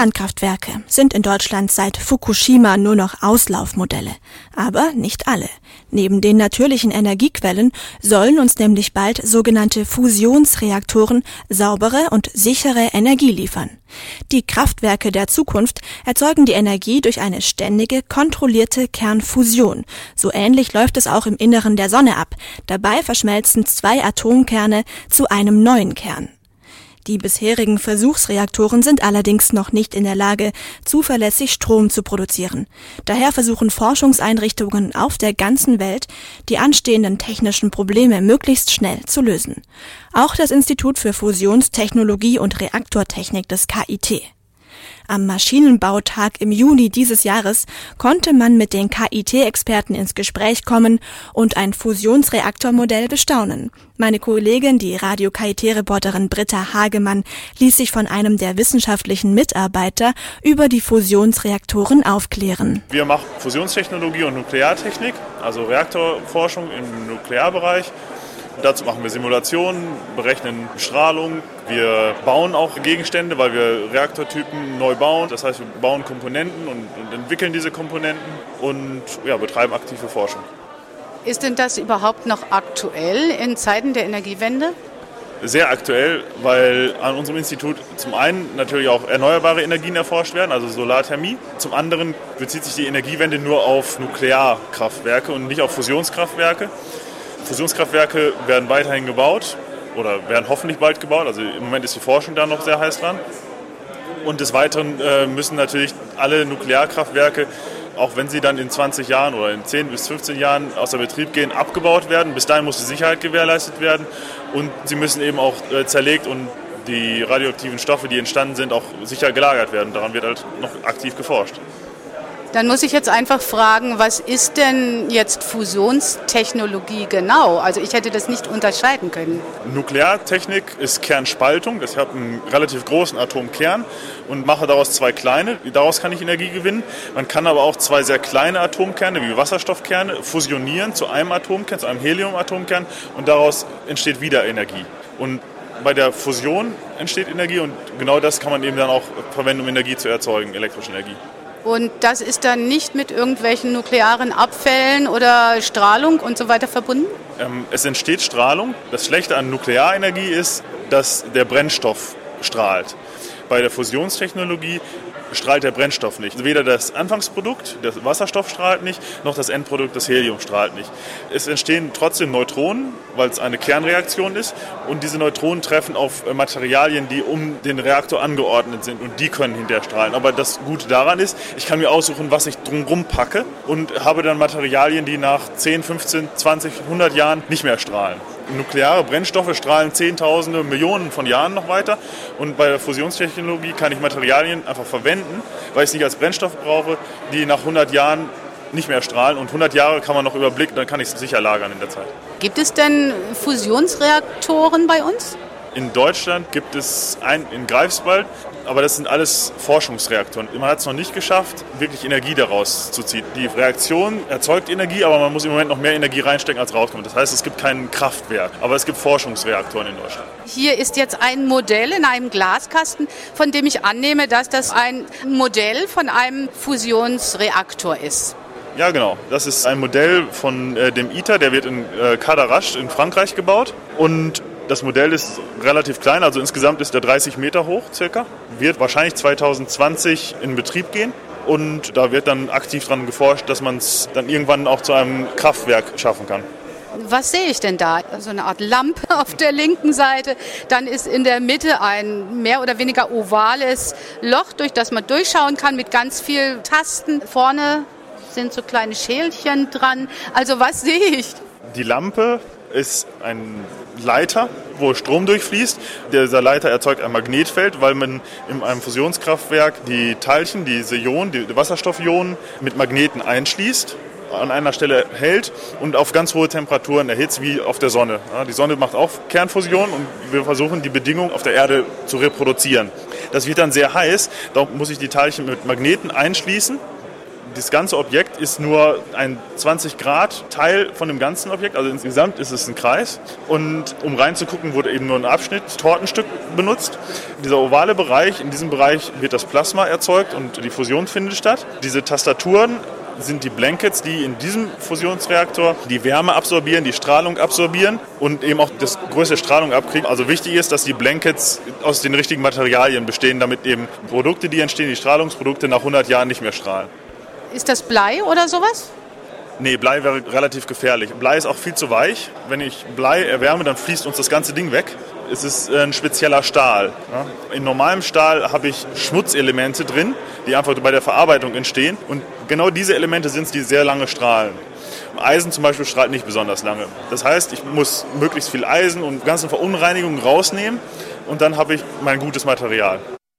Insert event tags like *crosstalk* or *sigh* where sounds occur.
Kernkraftwerke sind in Deutschland seit Fukushima nur noch Auslaufmodelle. Aber nicht alle. Neben den natürlichen Energiequellen sollen uns nämlich bald sogenannte Fusionsreaktoren saubere und sichere Energie liefern. Die Kraftwerke der Zukunft erzeugen die Energie durch eine ständige, kontrollierte Kernfusion. So ähnlich läuft es auch im Inneren der Sonne ab. Dabei verschmelzen zwei Atomkerne zu einem neuen Kern. Die bisherigen Versuchsreaktoren sind allerdings noch nicht in der Lage, zuverlässig Strom zu produzieren. Daher versuchen Forschungseinrichtungen auf der ganzen Welt, die anstehenden technischen Probleme möglichst schnell zu lösen. Auch das Institut für Fusionstechnologie und Reaktortechnik des KIT. Am Maschinenbautag im Juni dieses Jahres konnte man mit den KIT-Experten ins Gespräch kommen und ein Fusionsreaktormodell bestaunen. Meine Kollegin, die Radio-KIT-Reporterin Britta Hagemann, ließ sich von einem der wissenschaftlichen Mitarbeiter über die Fusionsreaktoren aufklären. Wir machen Fusionstechnologie und Nukleartechnik, also Reaktorforschung im Nuklearbereich. Dazu machen wir Simulationen, berechnen Strahlung. Wir bauen auch Gegenstände, weil wir Reaktortypen neu bauen. Das heißt, wir bauen Komponenten und, und entwickeln diese Komponenten und ja, betreiben aktive Forschung. Ist denn das überhaupt noch aktuell in Zeiten der Energiewende? Sehr aktuell, weil an unserem Institut zum einen natürlich auch erneuerbare Energien erforscht werden, also Solarthermie. Zum anderen bezieht sich die Energiewende nur auf Nuklearkraftwerke und nicht auf Fusionskraftwerke. Fusionskraftwerke werden weiterhin gebaut oder werden hoffentlich bald gebaut. Also im Moment ist die Forschung da noch sehr heiß dran. Und des Weiteren äh, müssen natürlich alle Nuklearkraftwerke, auch wenn sie dann in 20 Jahren oder in 10 bis 15 Jahren außer Betrieb gehen, abgebaut werden. Bis dahin muss die Sicherheit gewährleistet werden. Und sie müssen eben auch äh, zerlegt und die radioaktiven Stoffe, die entstanden sind, auch sicher gelagert werden. Daran wird halt noch aktiv geforscht. Dann muss ich jetzt einfach fragen, was ist denn jetzt Fusionstechnologie genau? Also ich hätte das nicht unterscheiden können. Nukleartechnik ist Kernspaltung. Das hat einen relativ großen Atomkern und mache daraus zwei kleine. Daraus kann ich Energie gewinnen. Man kann aber auch zwei sehr kleine Atomkerne wie Wasserstoffkerne fusionieren zu einem Atomkern, zu einem Heliumatomkern und daraus entsteht wieder Energie. Und bei der Fusion entsteht Energie und genau das kann man eben dann auch verwenden, um Energie zu erzeugen, elektrische Energie. Und das ist dann nicht mit irgendwelchen nuklearen Abfällen oder Strahlung und so weiter verbunden? Ähm, es entsteht Strahlung. Das Schlechte an Nuklearenergie ist, dass der Brennstoff strahlt. Bei der Fusionstechnologie strahlt der Brennstoff nicht. Weder das Anfangsprodukt, der Wasserstoff strahlt nicht, noch das Endprodukt, das Helium strahlt nicht. Es entstehen trotzdem Neutronen, weil es eine Kernreaktion ist und diese Neutronen treffen auf Materialien, die um den Reaktor angeordnet sind und die können hinterher strahlen. Aber das Gute daran ist, ich kann mir aussuchen, was ich drumherum packe und habe dann Materialien, die nach 10, 15, 20, 100 Jahren nicht mehr strahlen nukleare Brennstoffe strahlen Zehntausende, Millionen von Jahren noch weiter. Und bei der Fusionstechnologie kann ich Materialien einfach verwenden, weil ich sie nicht als Brennstoff brauche, die nach 100 Jahren nicht mehr strahlen. Und 100 Jahre kann man noch überblicken, dann kann ich es sicher lagern in der Zeit. Gibt es denn Fusionsreaktoren bei uns? In Deutschland gibt es einen in Greifswald, aber das sind alles Forschungsreaktoren. Man hat es noch nicht geschafft, wirklich Energie daraus zu ziehen. Die Reaktion erzeugt Energie, aber man muss im Moment noch mehr Energie reinstecken, als rauskommt. Das heißt, es gibt kein Kraftwerk, aber es gibt Forschungsreaktoren in Deutschland. Hier ist jetzt ein Modell in einem Glaskasten, von dem ich annehme, dass das ein Modell von einem Fusionsreaktor ist. Ja, genau. Das ist ein Modell von äh, dem ITER, der wird in äh, Cadarache in Frankreich gebaut. Und das Modell ist relativ klein, also insgesamt ist er 30 Meter hoch circa. Wird wahrscheinlich 2020 in Betrieb gehen. Und da wird dann aktiv daran geforscht, dass man es dann irgendwann auch zu einem Kraftwerk schaffen kann. Was sehe ich denn da? So eine Art Lampe *laughs* auf der linken Seite. Dann ist in der Mitte ein mehr oder weniger ovales Loch, durch das man durchschauen kann mit ganz vielen Tasten. Vorne sind so kleine Schälchen dran. Also was sehe ich? Die Lampe ist ein Leiter, wo Strom durchfließt. Dieser Leiter erzeugt ein Magnetfeld, weil man in einem Fusionskraftwerk die Teilchen, diese Ionen, die Wasserstoffionen mit Magneten einschließt an einer Stelle hält und auf ganz hohe Temperaturen erhitzt, wie auf der Sonne. die Sonne macht auch Kernfusion und wir versuchen die Bedingungen auf der Erde zu reproduzieren. Das wird dann sehr heiß, da muss ich die Teilchen mit Magneten einschließen Das ganze Objekt ist nur ein 20 Grad Teil von dem ganzen Objekt, also insgesamt ist es ein Kreis. Und um reinzugucken, wurde eben nur ein Abschnitt, Tortenstück benutzt. Dieser ovale Bereich, in diesem Bereich wird das Plasma erzeugt und die Fusion findet statt. Diese Tastaturen sind die Blankets, die in diesem Fusionsreaktor die Wärme absorbieren, die Strahlung absorbieren und eben auch das größte Strahlung abkriegen. Also wichtig ist, dass die Blankets aus den richtigen Materialien bestehen, damit eben Produkte, die entstehen, die Strahlungsprodukte nach 100 Jahren nicht mehr strahlen. Ist das Blei oder sowas? Nee, Blei wäre relativ gefährlich. Blei ist auch viel zu weich. Wenn ich Blei erwärme, dann fließt uns das ganze Ding weg. Es ist ein spezieller Stahl. In normalem Stahl habe ich Schmutzelemente drin, die einfach bei der Verarbeitung entstehen. Und genau diese Elemente sind es, die sehr lange strahlen. Eisen zum Beispiel strahlt nicht besonders lange. Das heißt, ich muss möglichst viel Eisen und ganze Verunreinigungen rausnehmen und dann habe ich mein gutes Material.